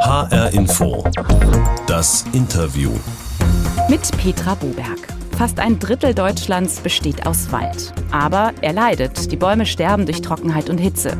HR Info. Das Interview. Mit Petra Boberg. Fast ein Drittel Deutschlands besteht aus Wald. Aber er leidet. Die Bäume sterben durch Trockenheit und Hitze.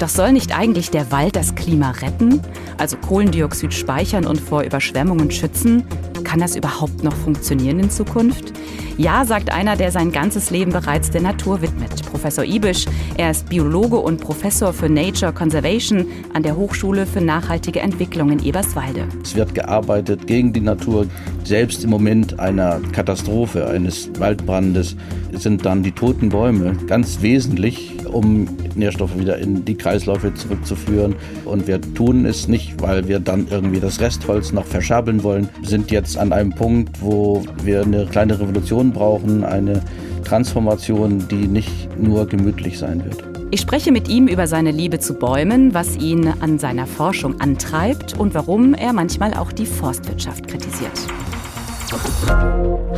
Doch soll nicht eigentlich der Wald das Klima retten? Also Kohlendioxid speichern und vor Überschwemmungen schützen? Kann das überhaupt noch funktionieren in Zukunft? Ja, sagt einer, der sein ganzes Leben bereits der Natur widmet. Professor Ibisch. Er ist Biologe und Professor für Nature Conservation an der Hochschule für nachhaltige Entwicklung in Eberswalde. Es wird gearbeitet gegen die Natur. Selbst im Moment einer Katastrophe, eines Waldbrandes, sind dann die toten Bäume ganz wesentlich, um Nährstoffe wieder in die Kreisläufe zurückzuführen. Und wir tun es nicht, weil wir dann irgendwie das Restholz noch verschabeln wollen. Sind jetzt an einem Punkt, wo wir eine kleine Revolution brauchen, eine Transformation, die nicht nur gemütlich sein wird. Ich spreche mit ihm über seine Liebe zu Bäumen, was ihn an seiner Forschung antreibt und warum er manchmal auch die Forstwirtschaft kritisiert.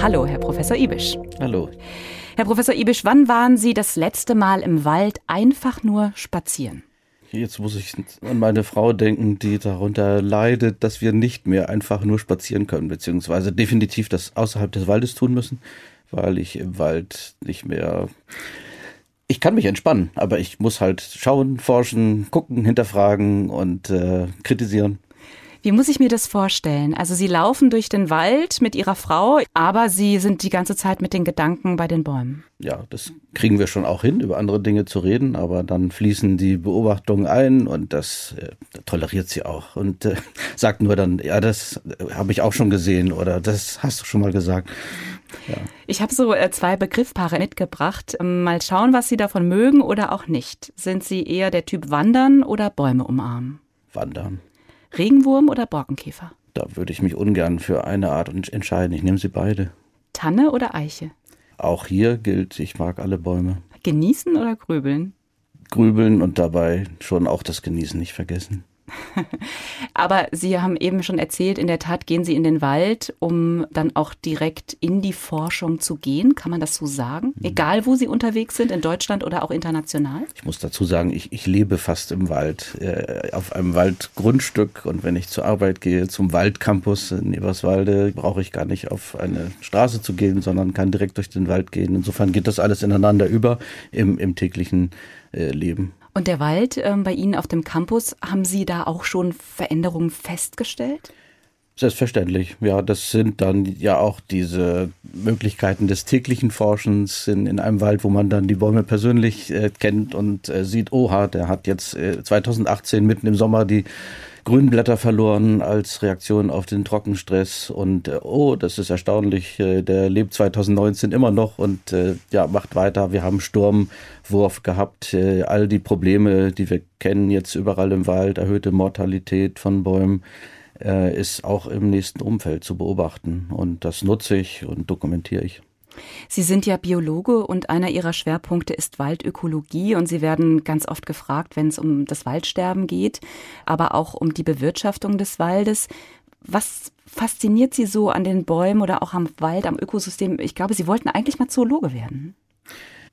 Hallo, Herr Professor Ibisch. Hallo. Herr Professor Ibisch, wann waren Sie das letzte Mal im Wald einfach nur spazieren? Jetzt muss ich an meine Frau denken, die darunter leidet, dass wir nicht mehr einfach nur spazieren können, beziehungsweise definitiv das außerhalb des Waldes tun müssen weil ich im Wald nicht mehr. Ich kann mich entspannen, aber ich muss halt schauen, forschen, gucken, hinterfragen und äh, kritisieren. Wie muss ich mir das vorstellen? Also Sie laufen durch den Wald mit Ihrer Frau, aber Sie sind die ganze Zeit mit den Gedanken bei den Bäumen. Ja, das kriegen wir schon auch hin, über andere Dinge zu reden, aber dann fließen die Beobachtungen ein und das äh, toleriert sie auch und äh, sagt nur dann, ja, das äh, habe ich auch schon gesehen oder das hast du schon mal gesagt. Ja. Ich habe so äh, zwei Begriffspaare mitgebracht. Ähm, mal schauen, was Sie davon mögen oder auch nicht. Sind Sie eher der Typ Wandern oder Bäume umarmen? Wandern. Regenwurm oder Borkenkäfer? Da würde ich mich ungern für eine Art entscheiden. Ich nehme sie beide. Tanne oder Eiche? Auch hier gilt, ich mag alle Bäume. Genießen oder grübeln? Grübeln und dabei schon auch das Genießen nicht vergessen. Aber Sie haben eben schon erzählt, in der Tat gehen Sie in den Wald, um dann auch direkt in die Forschung zu gehen. Kann man das so sagen? Mhm. Egal, wo Sie unterwegs sind, in Deutschland oder auch international? Ich muss dazu sagen, ich, ich lebe fast im Wald, äh, auf einem Waldgrundstück. Und wenn ich zur Arbeit gehe, zum Waldcampus in Eberswalde, brauche ich gar nicht auf eine Straße zu gehen, sondern kann direkt durch den Wald gehen. Insofern geht das alles ineinander über im, im täglichen äh, Leben. Und der Wald äh, bei Ihnen auf dem Campus, haben Sie da auch schon Veränderungen festgestellt? Selbstverständlich, ja, das sind dann ja auch diese Möglichkeiten des täglichen Forschens in, in einem Wald, wo man dann die Bäume persönlich äh, kennt und äh, sieht, oha, der hat jetzt äh, 2018 mitten im Sommer die Grünblätter verloren als Reaktion auf den Trockenstress und äh, oh, das ist erstaunlich, äh, der lebt 2019 immer noch und äh, ja, macht weiter. Wir haben Sturmwurf gehabt, all die Probleme, die wir kennen jetzt überall im Wald, erhöhte Mortalität von Bäumen ist auch im nächsten Umfeld zu beobachten und das nutze ich und dokumentiere ich. Sie sind ja Biologe und einer Ihrer Schwerpunkte ist Waldökologie und Sie werden ganz oft gefragt, wenn es um das Waldsterben geht, aber auch um die Bewirtschaftung des Waldes. Was fasziniert Sie so an den Bäumen oder auch am Wald, am Ökosystem? Ich glaube, Sie wollten eigentlich mal Zoologe werden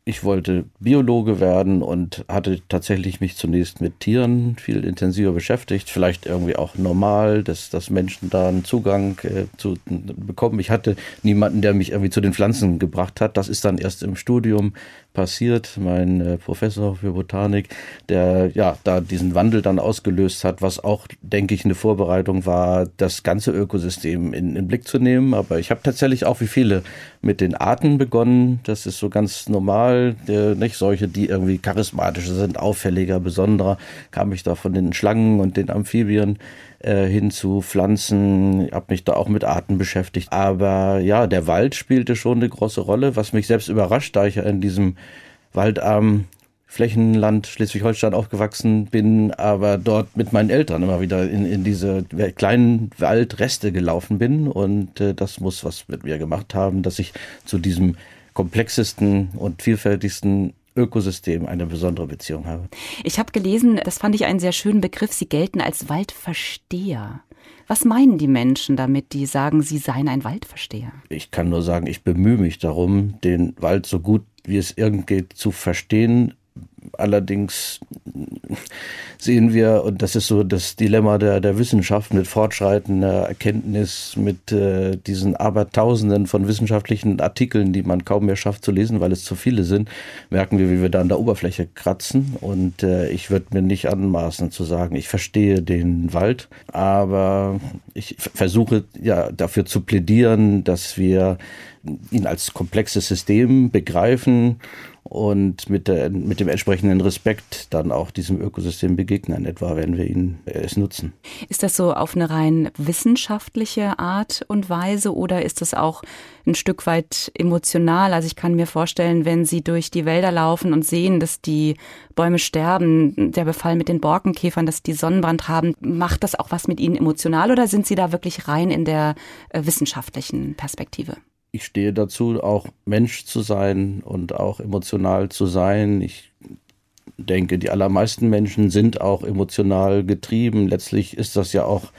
ich wollte Biologe werden und hatte tatsächlich mich zunächst mit Tieren viel intensiver beschäftigt. Vielleicht irgendwie auch normal, dass, dass Menschen da einen Zugang äh, zu bekommen. Ich hatte niemanden, der mich irgendwie zu den Pflanzen gebracht hat. Das ist dann erst im Studium passiert. Mein äh, Professor für Botanik, der ja da diesen Wandel dann ausgelöst hat, was auch, denke ich, eine Vorbereitung war, das ganze Ökosystem in, in Blick zu nehmen. Aber ich habe tatsächlich auch wie viele mit den Arten begonnen. Das ist so ganz normal. Äh, nicht solche, die irgendwie charismatischer sind, auffälliger, besonderer, kam ich da von den Schlangen und den Amphibien äh, hin zu Pflanzen. Habe mich da auch mit Arten beschäftigt. Aber ja, der Wald spielte schon eine große Rolle, was mich selbst überrascht, da ich ja in diesem waldarmen Flächenland Schleswig-Holstein aufgewachsen bin, aber dort mit meinen Eltern immer wieder in, in diese kleinen Waldreste gelaufen bin. Und äh, das muss was mit mir gemacht haben, dass ich zu diesem komplexesten und vielfältigsten Ökosystem eine besondere Beziehung habe. Ich habe gelesen, das fand ich einen sehr schönen Begriff, Sie gelten als Waldversteher. Was meinen die Menschen damit, die sagen, sie seien ein Waldversteher? Ich kann nur sagen, ich bemühe mich darum, den Wald so gut wie es irgend geht zu verstehen, allerdings sehen wir, und das ist so das Dilemma der, der Wissenschaft mit fortschreitender Erkenntnis, mit äh, diesen Abertausenden von wissenschaftlichen Artikeln, die man kaum mehr schafft zu lesen, weil es zu viele sind, merken wir, wie wir da an der Oberfläche kratzen. Und äh, ich würde mir nicht anmaßen zu sagen, ich verstehe den Wald, aber ich versuche ja dafür zu plädieren, dass wir ihn als komplexes System begreifen und mit, der, mit dem entsprechenden Respekt dann auch diesem Ökosystem begegnen, etwa wenn wir ihn äh, es nutzen. Ist das so auf eine rein wissenschaftliche Art und Weise oder ist das auch ein Stück weit emotional? Also ich kann mir vorstellen, wenn Sie durch die Wälder laufen und sehen, dass die Bäume sterben, der Befall mit den Borkenkäfern, dass die Sonnenbrand haben, macht das auch was mit Ihnen emotional oder sind Sie da wirklich rein in der äh, wissenschaftlichen Perspektive? Ich stehe dazu, auch Mensch zu sein und auch emotional zu sein. Ich denke, die allermeisten Menschen sind auch emotional getrieben. Letztlich ist das ja auch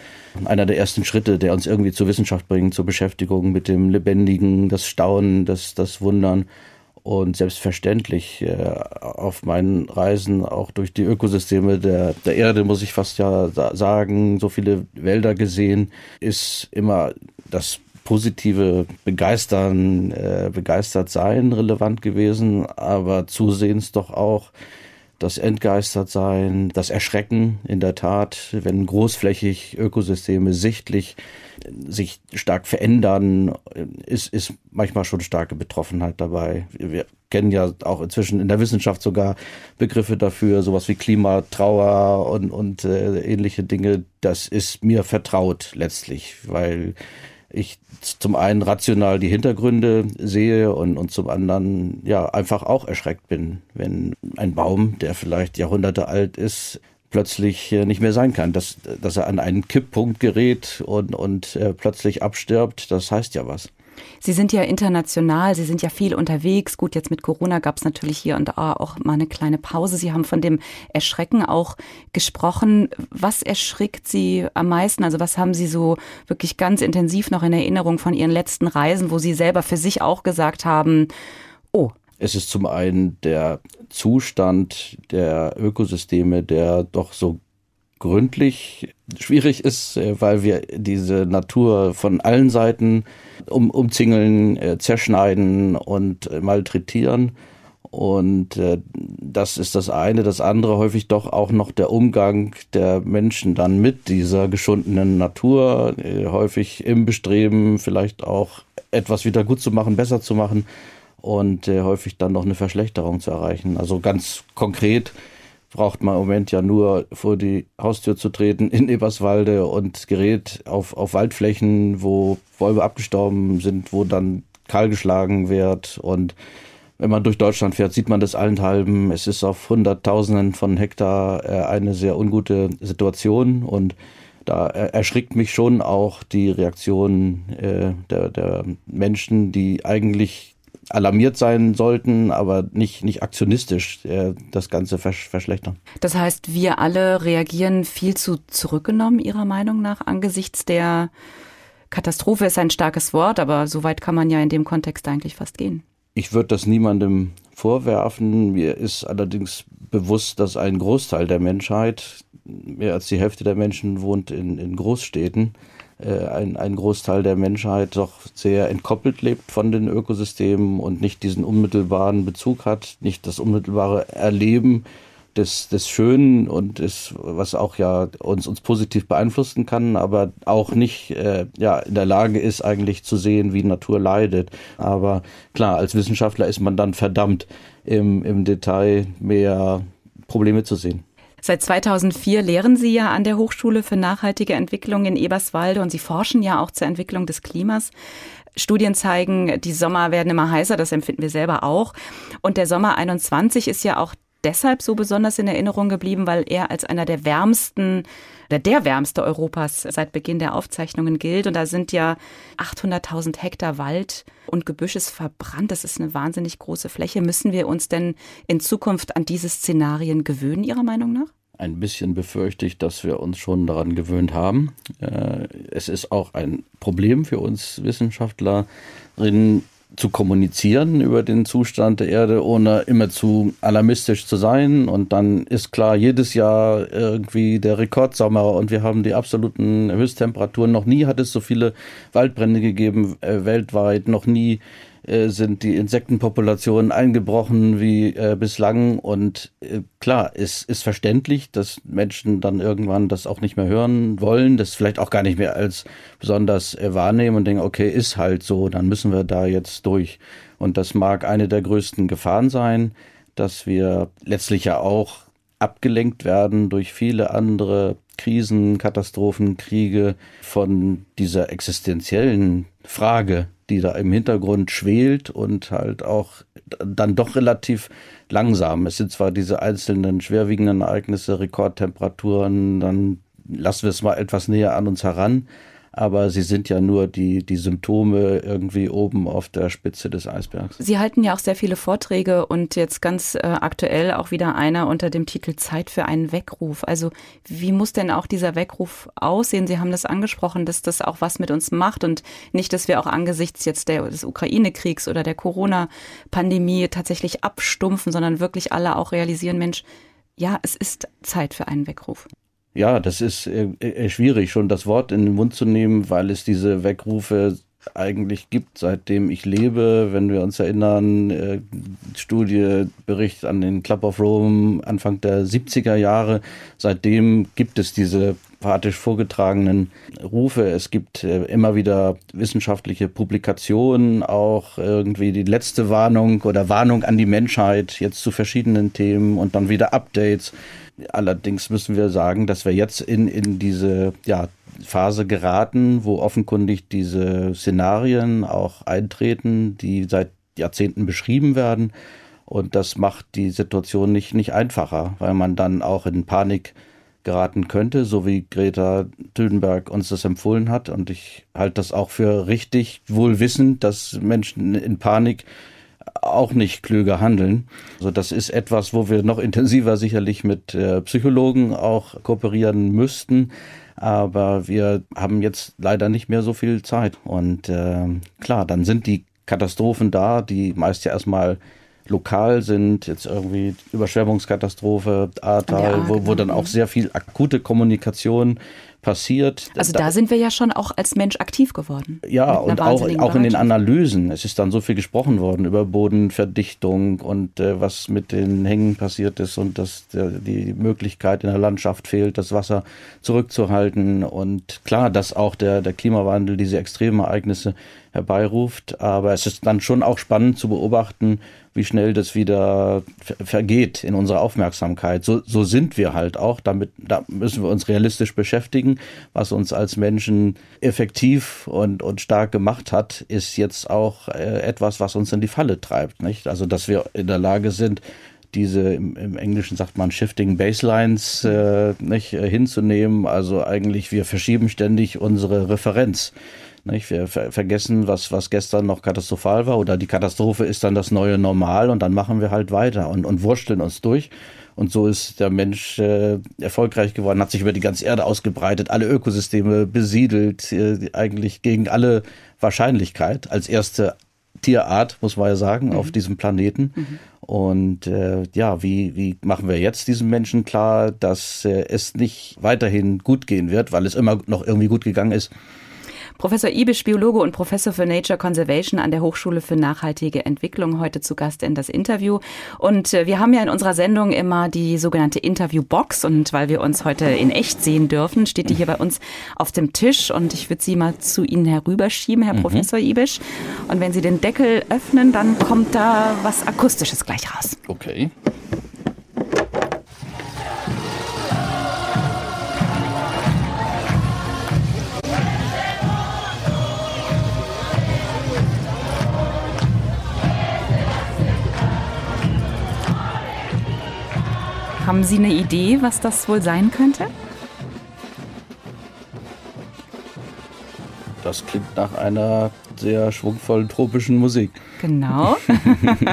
einer der ersten Schritte, der uns irgendwie zur Wissenschaft bringt, zur Beschäftigung mit dem Lebendigen, das Staunen, das, das Wundern. Und selbstverständlich äh, auf meinen Reisen auch durch die Ökosysteme der, der Erde, muss ich fast ja sagen, so viele Wälder gesehen, ist immer das positive Begeistern, äh, begeistert sein relevant gewesen, aber zusehends doch auch das Entgeistertsein, das Erschrecken in der Tat, wenn großflächig Ökosysteme sichtlich sich stark verändern, ist, ist manchmal schon starke Betroffenheit dabei. Wir kennen ja auch inzwischen in der Wissenschaft sogar Begriffe dafür, sowas wie Klimatrauer und, und äh, ähnliche Dinge. Das ist mir vertraut letztlich, weil ich zum einen rational die Hintergründe sehe und, und zum anderen ja einfach auch erschreckt bin, wenn ein Baum, der vielleicht Jahrhunderte alt ist, plötzlich äh, nicht mehr sein kann, dass, dass er an einen Kipppunkt gerät und, und äh, plötzlich abstirbt, das heißt ja was. Sie sind ja international, Sie sind ja viel unterwegs. Gut, jetzt mit Corona gab es natürlich hier und da auch mal eine kleine Pause. Sie haben von dem Erschrecken auch gesprochen. Was erschrickt Sie am meisten? Also was haben Sie so wirklich ganz intensiv noch in Erinnerung von Ihren letzten Reisen, wo Sie selber für sich auch gesagt haben, oh. Es ist zum einen der Zustand der Ökosysteme, der doch so gründlich schwierig ist, äh, weil wir diese Natur von allen Seiten um, umzingeln, äh, zerschneiden und äh, malträtieren. Und das ist das eine. Das andere häufig doch auch noch der Umgang der Menschen dann mit dieser geschundenen Natur, häufig im Bestreben, vielleicht auch etwas wieder gut zu machen, besser zu machen und häufig dann noch eine Verschlechterung zu erreichen. Also ganz konkret braucht man im Moment ja nur vor die Haustür zu treten in Eberswalde und gerät auf, auf Waldflächen, wo Bäume abgestorben sind, wo dann kahl geschlagen wird und wenn man durch Deutschland fährt, sieht man das allenthalben. Es ist auf Hunderttausenden von Hektar äh, eine sehr ungute Situation und da erschrickt mich schon auch die Reaktion äh, der, der Menschen, die eigentlich alarmiert sein sollten, aber nicht, nicht aktionistisch äh, das Ganze versch verschlechtern. Das heißt, wir alle reagieren viel zu zurückgenommen, Ihrer Meinung nach, angesichts der Katastrophe ist ein starkes Wort, aber so weit kann man ja in dem Kontext eigentlich fast gehen. Ich würde das niemandem vorwerfen. Mir ist allerdings bewusst, dass ein Großteil der Menschheit, mehr als die Hälfte der Menschen wohnt in, in Großstädten, ein, ein Großteil der Menschheit doch sehr entkoppelt lebt von den Ökosystemen und nicht diesen unmittelbaren Bezug hat, nicht das unmittelbare Erleben des, des Schönen und des, was auch ja uns, uns positiv beeinflussen kann, aber auch nicht äh, ja, in der Lage ist, eigentlich zu sehen, wie Natur leidet. Aber klar, als Wissenschaftler ist man dann verdammt, im, im Detail mehr Probleme zu sehen. Seit 2004 lehren Sie ja an der Hochschule für nachhaltige Entwicklung in Eberswalde und Sie forschen ja auch zur Entwicklung des Klimas. Studien zeigen, die Sommer werden immer heißer, das empfinden wir selber auch. Und der Sommer 21 ist ja auch deshalb so besonders in Erinnerung geblieben, weil er als einer der wärmsten oder der wärmste Europas seit Beginn der Aufzeichnungen gilt. Und da sind ja 800.000 Hektar Wald und Gebüsches verbrannt. Das ist eine wahnsinnig große Fläche. Müssen wir uns denn in Zukunft an diese Szenarien gewöhnen, Ihrer Meinung nach? Ein bisschen befürchte ich, dass wir uns schon daran gewöhnt haben. Äh, es ist auch ein Problem für uns Wissenschaftlerinnen, zu kommunizieren über den Zustand der Erde, ohne immer zu alarmistisch zu sein. Und dann ist klar, jedes Jahr irgendwie der Rekordsommer und wir haben die absoluten Höchsttemperaturen. Noch nie hat es so viele Waldbrände gegeben äh, weltweit, noch nie äh, sind die Insektenpopulationen eingebrochen wie äh, bislang. Und äh, klar, es ist verständlich, dass Menschen dann irgendwann das auch nicht mehr hören wollen, das vielleicht auch gar nicht mehr als besonders äh, wahrnehmen und denken, okay, ist halt so, dann müssen wir da jetzt durch. Und das mag eine der größten Gefahren sein, dass wir letztlich ja auch abgelenkt werden durch viele andere Krisen, Katastrophen, Kriege von dieser existenziellen Frage, die da im Hintergrund schwelt und halt auch dann doch relativ langsam. Es sind zwar diese einzelnen schwerwiegenden Ereignisse, Rekordtemperaturen, dann lassen wir es mal etwas näher an uns heran, aber sie sind ja nur die, die Symptome irgendwie oben auf der Spitze des Eisbergs. Sie halten ja auch sehr viele Vorträge und jetzt ganz äh, aktuell auch wieder einer unter dem Titel Zeit für einen Weckruf. Also wie muss denn auch dieser Weckruf aussehen? Sie haben das angesprochen, dass das auch was mit uns macht und nicht, dass wir auch angesichts jetzt der, des Ukraine-Kriegs oder der Corona-Pandemie tatsächlich abstumpfen, sondern wirklich alle auch realisieren, Mensch, ja, es ist Zeit für einen Weckruf. Ja, das ist äh, äh, schwierig, schon das Wort in den Mund zu nehmen, weil es diese Weckrufe eigentlich gibt, seitdem ich lebe. Wenn wir uns erinnern, äh, Studie, Bericht an den Club of Rome Anfang der 70er Jahre. Seitdem gibt es diese pathetisch vorgetragenen Rufe. Es gibt äh, immer wieder wissenschaftliche Publikationen, auch irgendwie die letzte Warnung oder Warnung an die Menschheit jetzt zu verschiedenen Themen und dann wieder Updates. Allerdings müssen wir sagen, dass wir jetzt in, in diese ja, Phase geraten, wo offenkundig diese Szenarien auch eintreten, die seit Jahrzehnten beschrieben werden. Und das macht die Situation nicht, nicht einfacher, weil man dann auch in Panik geraten könnte, so wie Greta Thunberg uns das empfohlen hat. Und ich halte das auch für richtig, wohl wissend, dass Menschen in Panik auch nicht klüger handeln. Also das ist etwas, wo wir noch intensiver sicherlich mit äh, Psychologen auch kooperieren müssten. Aber wir haben jetzt leider nicht mehr so viel Zeit. Und äh, klar, dann sind die Katastrophen da, die meist ja erstmal lokal sind, jetzt irgendwie Überschwemmungskatastrophe, Ahrtal, wo, wo dann auch sehr viel akute Kommunikation passiert. Also da, da, sind wir ja schon auch als Mensch aktiv geworden. Ja, und auch, auch in den Analysen. Es ist dann so viel gesprochen worden über Bodenverdichtung und äh, was mit den Hängen passiert ist und dass der, die Möglichkeit in der Landschaft fehlt, das Wasser zurückzuhalten. Und klar, dass auch der, der Klimawandel diese Extremereignisse herbeiruft. Aber es ist dann schon auch spannend zu beobachten, wie schnell das wieder vergeht in unserer Aufmerksamkeit. So, so sind wir halt auch. Damit da müssen wir uns realistisch beschäftigen. Was uns als Menschen effektiv und, und stark gemacht hat, ist jetzt auch äh, etwas, was uns in die Falle treibt. Nicht? Also, dass wir in der Lage sind, diese im, im, Englischen sagt man Shifting Baselines äh, nicht, äh, hinzunehmen. Also eigentlich wir verschieben ständig unsere Referenz. Nicht? Wir ver vergessen, was, was gestern noch katastrophal war oder die Katastrophe ist dann das neue Normal und dann machen wir halt weiter und, und wursteln uns durch. Und so ist der Mensch äh, erfolgreich geworden, hat sich über die ganze Erde ausgebreitet, alle Ökosysteme besiedelt, äh, eigentlich gegen alle Wahrscheinlichkeit als erste Tierart, muss man ja sagen, mhm. auf diesem Planeten. Mhm. Und äh, ja, wie, wie machen wir jetzt diesen Menschen klar, dass äh, es nicht weiterhin gut gehen wird, weil es immer noch irgendwie gut gegangen ist? Professor Ibisch, Biologe und Professor für Nature Conservation an der Hochschule für nachhaltige Entwicklung, heute zu Gast in das Interview. Und äh, wir haben ja in unserer Sendung immer die sogenannte Interviewbox. Und weil wir uns heute in echt sehen dürfen, steht die hier bei uns auf dem Tisch. Und ich würde sie mal zu Ihnen herüberschieben, Herr mhm. Professor Ibisch. Und wenn Sie den Deckel öffnen, dann kommt da was Akustisches gleich raus. Okay. Haben Sie eine Idee, was das wohl sein könnte? Das klingt nach einer sehr schwungvollen tropischen Musik. Genau.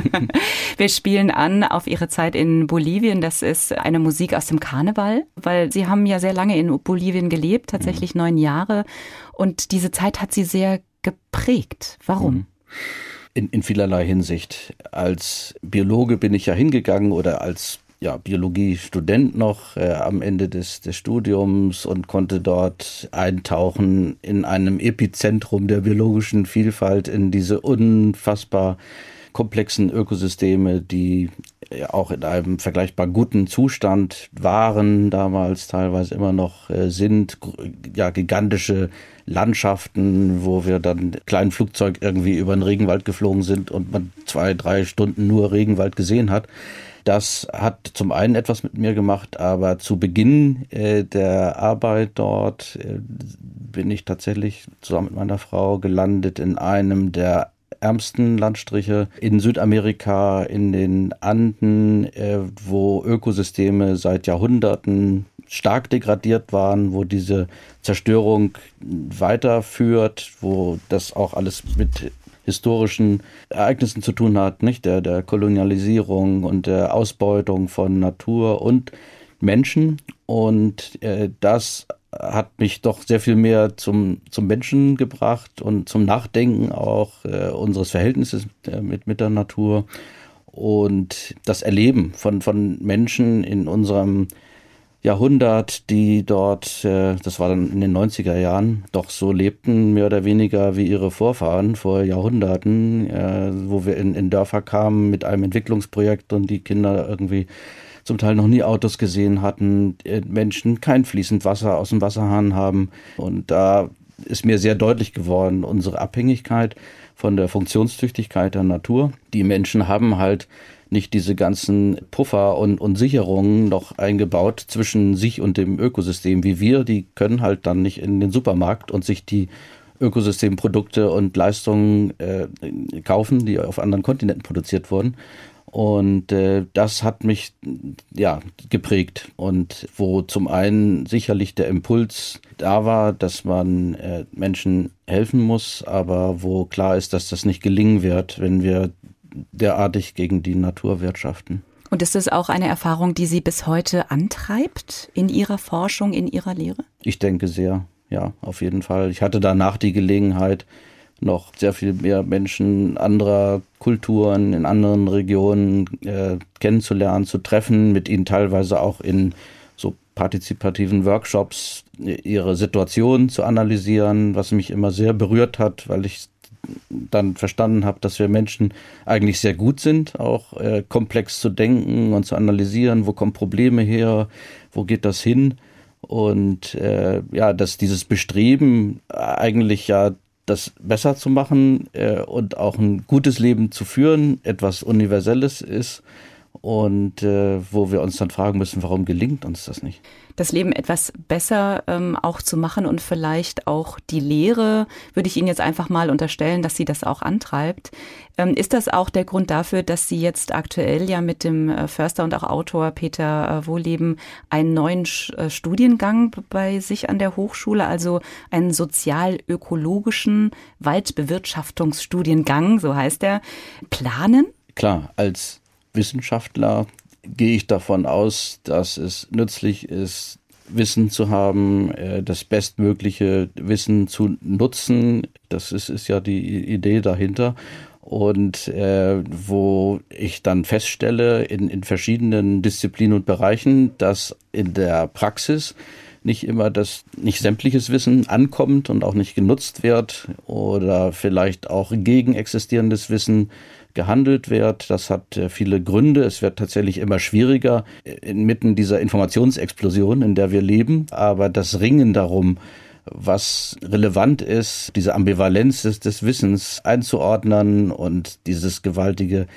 Wir spielen an auf Ihre Zeit in Bolivien. Das ist eine Musik aus dem Karneval, weil Sie haben ja sehr lange in Bolivien gelebt, tatsächlich mhm. neun Jahre. Und diese Zeit hat Sie sehr geprägt. Warum? Mhm. in, in vielerlei Hinsicht. Als Biologe bin ich ja hingegangen oder als ja, Biologiestudent noch äh, am Ende des, des Studiums und konnte dort eintauchen in einem Epizentrum der biologischen Vielfalt, in diese unfassbar komplexen Ökosysteme, die auch in einem vergleichbar guten Zustand waren, damals teilweise immer noch äh, sind, ja, gigantische Landschaften, wo wir dann kleinen Flugzeug irgendwie über den Regenwald geflogen sind und man zwei, drei Stunden nur Regenwald gesehen hat. Das hat zum einen etwas mit mir gemacht, aber zu Beginn äh, der Arbeit dort äh, bin ich tatsächlich zusammen mit meiner Frau gelandet in einem der ärmsten Landstriche in Südamerika, in den Anden, äh, wo Ökosysteme seit Jahrhunderten stark degradiert waren, wo diese Zerstörung weiterführt, wo das auch alles mit historischen Ereignissen zu tun hat, nicht der, der Kolonialisierung und der Ausbeutung von Natur und Menschen. Und äh, das hat mich doch sehr viel mehr zum, zum Menschen gebracht und zum Nachdenken auch äh, unseres Verhältnisses äh, mit, mit der Natur. Und das Erleben von, von Menschen in unserem Jahrhundert, die dort, äh, das war dann in den 90er Jahren, doch so lebten, mehr oder weniger wie ihre Vorfahren vor Jahrhunderten, äh, wo wir in, in Dörfer kamen mit einem Entwicklungsprojekt und die Kinder irgendwie zum Teil noch nie Autos gesehen hatten, äh, Menschen kein fließend Wasser aus dem Wasserhahn haben. Und da ist mir sehr deutlich geworden, unsere Abhängigkeit von der Funktionstüchtigkeit der Natur. Die Menschen haben halt nicht diese ganzen Puffer und, und Sicherungen noch eingebaut zwischen sich und dem Ökosystem wie wir. Die können halt dann nicht in den Supermarkt und sich die Ökosystemprodukte und Leistungen äh, kaufen, die auf anderen Kontinenten produziert wurden. Und äh, das hat mich ja geprägt und wo zum einen sicherlich der Impuls da war, dass man äh, Menschen helfen muss, aber wo klar ist, dass das nicht gelingen wird, wenn wir derartig gegen die Natur wirtschaften. Und ist das auch eine Erfahrung, die Sie bis heute antreibt in Ihrer Forschung, in Ihrer Lehre? Ich denke sehr, ja, auf jeden Fall. Ich hatte danach die Gelegenheit, noch sehr viel mehr Menschen anderer Kulturen in anderen Regionen äh, kennenzulernen, zu treffen, mit ihnen teilweise auch in so partizipativen Workshops ihre Situation zu analysieren, was mich immer sehr berührt hat, weil ich dann verstanden habe, dass wir Menschen eigentlich sehr gut sind, auch äh, komplex zu denken und zu analysieren, wo kommen Probleme her, wo geht das hin? Und äh, ja, dass dieses Bestreben eigentlich ja das besser zu machen äh, und auch ein gutes Leben zu führen, etwas Universelles ist und äh, wo wir uns dann fragen müssen, warum gelingt uns das nicht? Das Leben etwas besser ähm, auch zu machen und vielleicht auch die Lehre, würde ich Ihnen jetzt einfach mal unterstellen, dass sie das auch antreibt. Ähm, ist das auch der Grund dafür, dass Sie jetzt aktuell ja mit dem äh, Förster und auch Autor Peter äh, Wohleben einen neuen äh, Studiengang bei sich an der Hochschule, also einen sozial-ökologischen Waldbewirtschaftungsstudiengang, so heißt er, planen? Klar, als Wissenschaftler gehe ich davon aus, dass es nützlich ist, Wissen zu haben, äh, das bestmögliche Wissen zu nutzen. Das ist, ist ja die Idee dahinter. Und äh, wo ich dann feststelle in, in verschiedenen Disziplinen und Bereichen, dass in der Praxis nicht immer das, nicht sämtliches Wissen ankommt und auch nicht genutzt wird oder vielleicht auch gegen existierendes Wissen gehandelt wird. Das hat äh, viele Gründe. Es wird tatsächlich immer schwieriger inmitten dieser Informationsexplosion, in der wir leben. Aber das Ringen darum, was relevant ist, diese Ambivalenz des, des Wissens einzuordnen und dieses gewaltige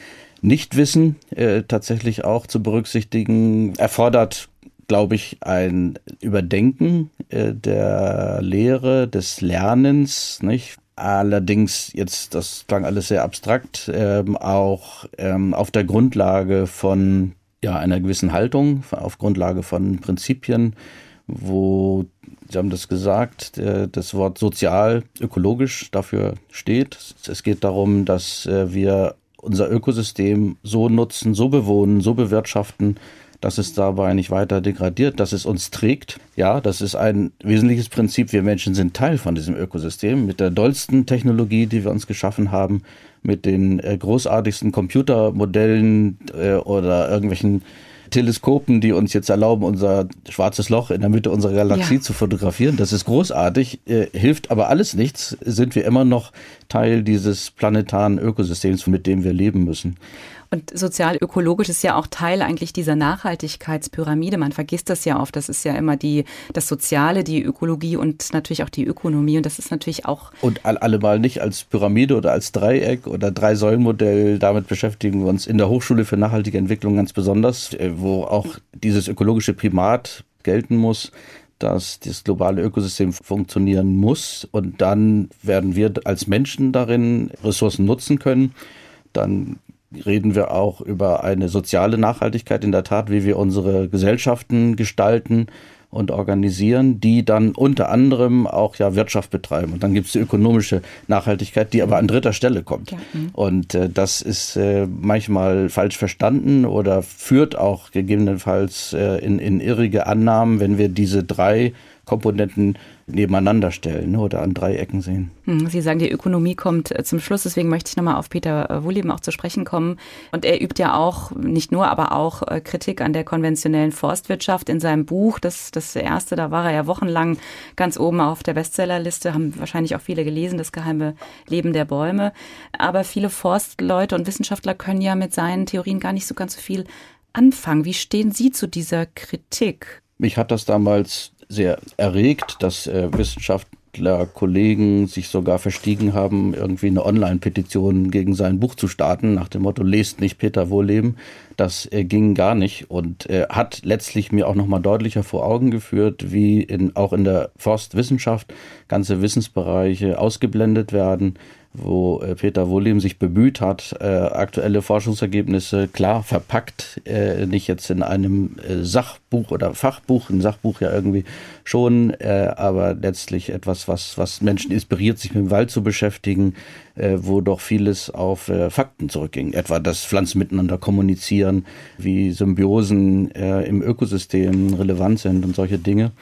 Nichtwissen äh, tatsächlich auch zu berücksichtigen, erfordert, glaube ich, ein Überdenken äh, der Lehre, des Lernens, nicht? Allerdings, jetzt, das klang alles sehr abstrakt, ähm, auch ähm, auf der Grundlage von ja, einer gewissen Haltung, auf Grundlage von Prinzipien, wo, Sie haben das gesagt, äh, das Wort sozial, ökologisch dafür steht. Es geht darum, dass äh, wir unser Ökosystem so nutzen, so bewohnen, so bewirtschaften, dass es dabei nicht weiter degradiert, dass es uns trägt. Ja, das ist ein wesentliches Prinzip. Wir Menschen sind Teil von diesem Ökosystem mit der dollsten Technologie, die wir uns geschaffen haben, mit den äh, großartigsten Computermodellen äh, oder irgendwelchen Teleskopen, die uns jetzt erlauben, unser schwarzes Loch in der Mitte unserer Galaxie ja. zu fotografieren. Das ist großartig, äh, hilft aber alles nichts. Sind wir immer noch Teil dieses planetaren Ökosystems, mit dem wir leben müssen. Und sozial-ökologisch ist ja auch Teil eigentlich dieser Nachhaltigkeitspyramide. Man vergisst das ja oft. Das ist ja immer die, das Soziale, die Ökologie und natürlich auch die Ökonomie. Und das ist natürlich auch. Und allemal nicht als Pyramide oder als Dreieck oder Drei-Säulen-Modell. Damit beschäftigen wir uns in der Hochschule für nachhaltige Entwicklung ganz besonders, äh, wo auch dieses ökologische Primat gelten muss dass das globale Ökosystem funktionieren muss und dann werden wir als Menschen darin Ressourcen nutzen können. Dann reden wir auch über eine soziale Nachhaltigkeit in der Tat, wie wir unsere Gesellschaften gestalten und organisieren, die dann unter anderem auch ja Wirtschaft betreiben. Und dann gibt es die ökonomische Nachhaltigkeit, die aber an dritter Stelle kommt. Ja. Mhm. Und äh, das ist äh, manchmal falsch verstanden oder führt auch gegebenenfalls äh, in, in irrige Annahmen, wenn wir diese drei Komponenten nebeneinander stellen ne, oder an drei Ecken sehen. Hm, Sie sagen, die Ökonomie kommt äh, zum Schluss, deswegen möchte ich nochmal auf Peter äh, Wohleben auch zu sprechen kommen. Und er übt ja auch, nicht nur, aber auch äh, Kritik an der konventionellen Forstwirtschaft in seinem Buch. Das, das erste, da war er ja wochenlang ganz oben auf der Bestsellerliste, haben wahrscheinlich auch viele gelesen, das geheime Leben der Bäume. Aber viele Forstleute und Wissenschaftler können ja mit seinen Theorien gar nicht so ganz so viel anfangen. Wie stehen Sie zu dieser Kritik? Mich hat das damals sehr erregt, dass äh, Wissenschaftler, Kollegen sich sogar verstiegen haben, irgendwie eine Online-Petition gegen sein Buch zu starten, nach dem Motto, lest nicht Peter Wohleben. Das äh, ging gar nicht und äh, hat letztlich mir auch nochmal deutlicher vor Augen geführt, wie in, auch in der Forstwissenschaft ganze Wissensbereiche ausgeblendet werden, wo äh, Peter Wohlem sich bemüht hat, äh, aktuelle Forschungsergebnisse klar verpackt, äh, nicht jetzt in einem Sachbuch oder Fachbuch, ein Sachbuch ja irgendwie schon, aber letztlich etwas, was, was Menschen inspiriert, sich mit dem Wald zu beschäftigen, wo doch vieles auf Fakten zurückging. Etwa, dass Pflanzen miteinander kommunizieren, wie Symbiosen im Ökosystem relevant sind und solche Dinge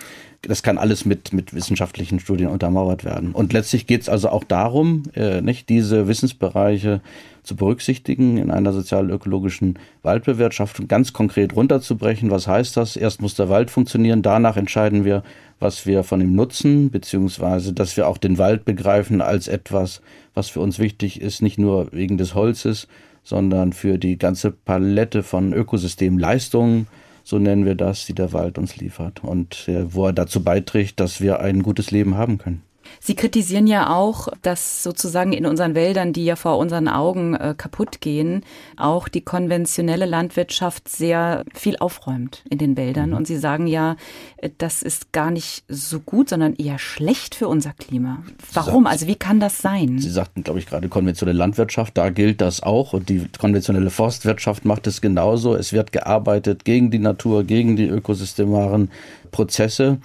das kann alles mit, mit wissenschaftlichen Studien untermauert werden. Und letztlich geht es also auch darum, äh, nicht diese Wissensbereiche zu berücksichtigen in einer sozial-ökologischen Waldbewirtschaftung, ganz konkret runterzubrechen. Was heißt das? Erst muss der Wald funktionieren, danach entscheiden wir, was wir von ihm nutzen, beziehungsweise dass wir auch den Wald begreifen als etwas, was für uns wichtig ist, nicht nur wegen des Holzes, sondern für die ganze Palette von Ökosystemleistungen, so nennen wir das, die der Wald uns liefert und äh, wo er dazu beiträgt, dass wir ein gutes Leben haben können. Sie kritisieren ja auch, dass sozusagen in unseren Wäldern, die ja vor unseren Augen äh, kaputt gehen, auch die konventionelle Landwirtschaft sehr viel aufräumt in den Wäldern. Mhm. Und Sie sagen ja, äh, das ist gar nicht so gut, sondern eher schlecht für unser Klima. Warum? also wie kann das sein? Sie sagten, glaube ich, gerade konventionelle Landwirtschaft, da gilt das auch. Und die konventionelle Forstwirtschaft macht es genauso. Es wird gearbeitet gegen die Natur, gegen die ökosystemaren Prozesse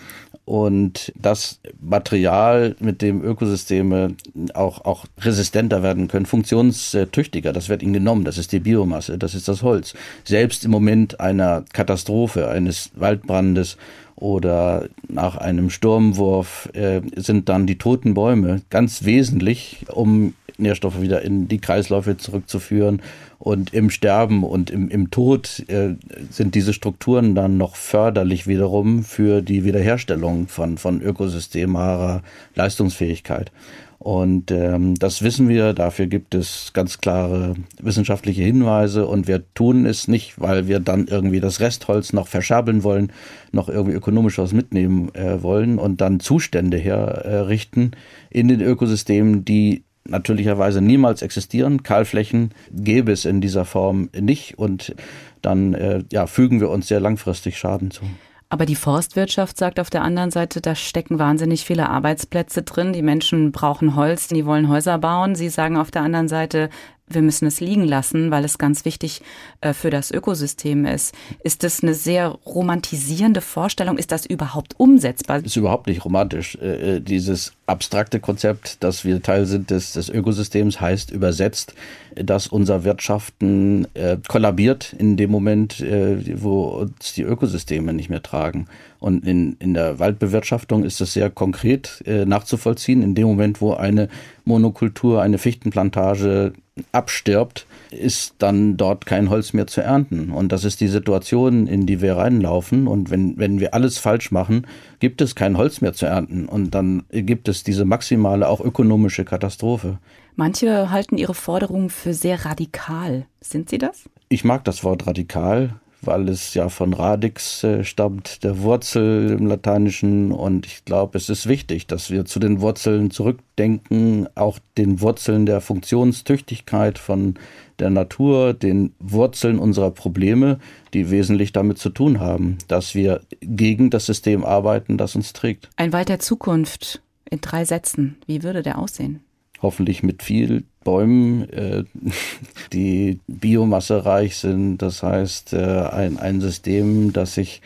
und das Material, mit dem Ökosysteme auch, auch resistenter werden können, funktionstüchtiger, das wird ihnen genommen, das ist die Biomasse, das ist das Holz. Selbst im Moment einer Katastrophe, eines Waldbrandes oder nach einem Sturmwurf äh, sind dann die toten Bäume ganz wesentlich, um Nährstoffe wieder in die Kreisläufe zurückzuführen. Und im Sterben und im, im Tod äh, sind diese Strukturen dann noch förderlich wiederum für die Wiederherstellung von, von ökosystemarer Leistungsfähigkeit. Und ähm, das wissen wir, dafür gibt es ganz klare wissenschaftliche Hinweise und wir tun es nicht, weil wir dann irgendwie das Restholz noch verscherbeln wollen, noch irgendwie ökonomisch was mitnehmen äh, wollen und dann Zustände herrichten in den Ökosystemen, die natürlicherweise niemals existieren. Kahlflächen gäbe es in dieser Form nicht und dann äh, ja, fügen wir uns sehr langfristig Schaden zu. Aber die Forstwirtschaft sagt auf der anderen Seite, da stecken wahnsinnig viele Arbeitsplätze drin. Die Menschen brauchen Holz, die wollen Häuser bauen. Sie sagen auf der anderen Seite, wir müssen es liegen lassen, weil es ganz wichtig äh, für das Ökosystem ist. Ist das eine sehr romantisierende Vorstellung? Ist das überhaupt umsetzbar? Ist überhaupt nicht romantisch. Äh, äh, dieses abstrakte Konzept, dass wir Teil sind des, des Ökosystems, heißt übersetzt, dass unser Wirtschaften äh, kollabiert in dem Moment, äh, wo uns die Ökosysteme nicht mehr tragen. Und in, in der Waldbewirtschaftung ist es sehr konkret äh, nachzuvollziehen. In dem Moment, wo eine Monokultur, eine Fichtenplantage abstirbt, ist dann dort kein Holz mehr zu ernten. Und das ist die Situation, in die wir reinlaufen. Und wenn, wenn wir alles falsch machen, gibt es kein Holz mehr zu ernten. Und dann gibt es diese maximale, auch ökonomische Katastrophe. Manche halten ihre Forderungen für sehr radikal. Sind sie das? Ich mag das Wort radikal weil es ja von radix äh, stammt, der Wurzel im Lateinischen. Und ich glaube, es ist wichtig, dass wir zu den Wurzeln zurückdenken, auch den Wurzeln der Funktionstüchtigkeit von der Natur, den Wurzeln unserer Probleme, die wesentlich damit zu tun haben, dass wir gegen das System arbeiten, das uns trägt. Ein Wald der Zukunft in drei Sätzen. Wie würde der aussehen? hoffentlich mit viel Bäumen, äh, die biomassereich sind. Das heißt, äh, ein, ein System, das sich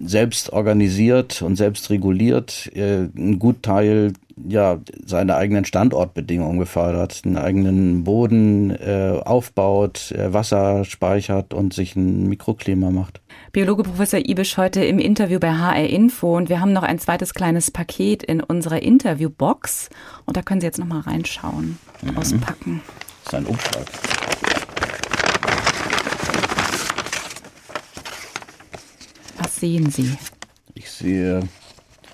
selbst organisiert und selbst reguliert, äh, ein Gutteil ja seine eigenen Standortbedingungen befördert, einen eigenen Boden äh, aufbaut, äh, Wasser speichert und sich ein Mikroklima macht. Biologe Professor Ibisch heute im Interview bei HR Info und wir haben noch ein zweites kleines Paket in unserer Interviewbox und da können Sie jetzt noch mal reinschauen, mhm. auspacken. Das ist ein Umschlag. Was sehen Sie? Ich sehe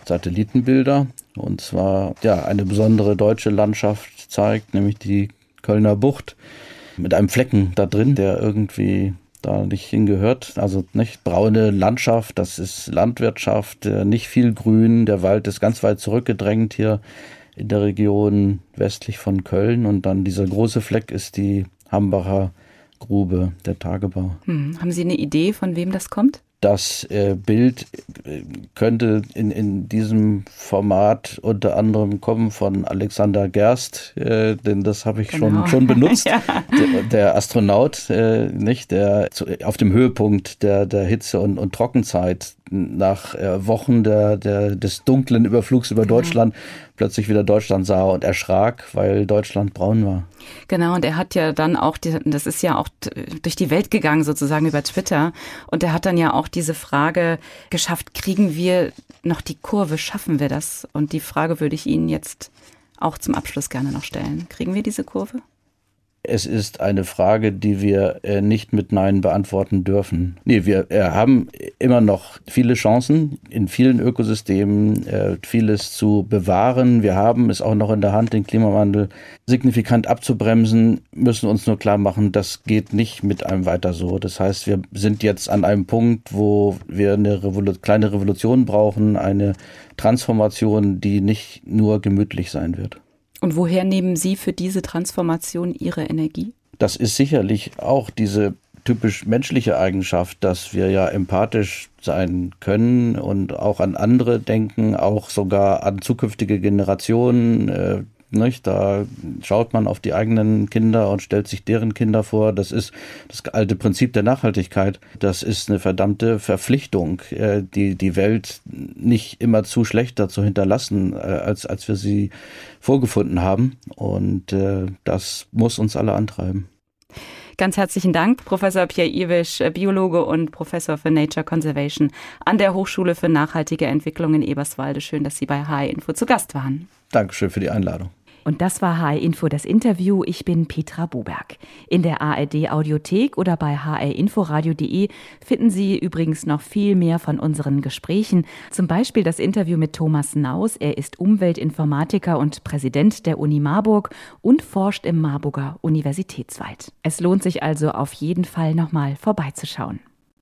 Satellitenbilder und zwar ja eine besondere deutsche Landschaft zeigt, nämlich die Kölner Bucht mit einem Flecken da drin, der irgendwie da nicht hingehört. Also nicht braune Landschaft, das ist Landwirtschaft, äh, nicht viel Grün, der Wald ist ganz weit zurückgedrängt hier in der Region westlich von Köln und dann dieser große Fleck ist die Hambacher Grube, der Tagebau. Hm. Haben Sie eine Idee, von wem das kommt? Das äh, Bild äh, könnte in, in diesem Format unter anderem kommen von Alexander Gerst, äh, denn das habe ich genau. schon, schon benutzt. ja. der, der, Astronaut, äh, nicht, der zu, auf dem Höhepunkt der, der Hitze und, und Trockenzeit nach äh, Wochen der, der, des dunklen Überflugs über genau. Deutschland plötzlich wieder Deutschland sah und erschrak, weil Deutschland braun war. Genau, und er hat ja dann auch, die, das ist ja auch durch die Welt gegangen sozusagen über Twitter. Und er hat dann ja auch diese Frage geschafft, kriegen wir noch die Kurve, schaffen wir das? Und die Frage würde ich Ihnen jetzt auch zum Abschluss gerne noch stellen. Kriegen wir diese Kurve? Es ist eine Frage, die wir äh, nicht mit Nein beantworten dürfen. Nee, wir äh, haben immer noch viele Chancen in vielen Ökosystemen, äh, vieles zu bewahren. Wir haben es auch noch in der Hand, den Klimawandel signifikant abzubremsen, müssen uns nur klar machen, das geht nicht mit einem weiter so. Das heißt, wir sind jetzt an einem Punkt, wo wir eine Revolu kleine Revolution brauchen, eine Transformation, die nicht nur gemütlich sein wird. Und woher nehmen Sie für diese Transformation Ihre Energie? Das ist sicherlich auch diese typisch menschliche Eigenschaft, dass wir ja empathisch sein können und auch an andere denken, auch sogar an zukünftige Generationen, äh, nicht? Da schaut man auf die eigenen Kinder und stellt sich deren Kinder vor. Das ist das alte Prinzip der Nachhaltigkeit. Das ist eine verdammte Verpflichtung, äh, die, die Welt nicht immer zu schlechter zu hinterlassen, äh, als, als wir sie vorgefunden haben. Und äh, das muss uns alle antreiben. Ganz herzlichen Dank, Professor Pierre Iwisch, Biologe und Professor für Nature Conservation an der Hochschule für nachhaltige Entwicklung in Eberswalde. Schön, dass Sie bei Hi Info zu Gast waren. Dankeschön für die Einladung. Und das war HR Info das Interview. Ich bin Petra Buberg. In der ARD Audiothek oder bei hrinforadio.de finden Sie übrigens noch viel mehr von unseren Gesprächen. Zum Beispiel das Interview mit Thomas Naus. Er ist Umweltinformatiker und Präsident der Uni Marburg und forscht im Marburger Universitätswald. Es lohnt sich also auf jeden Fall nochmal vorbeizuschauen.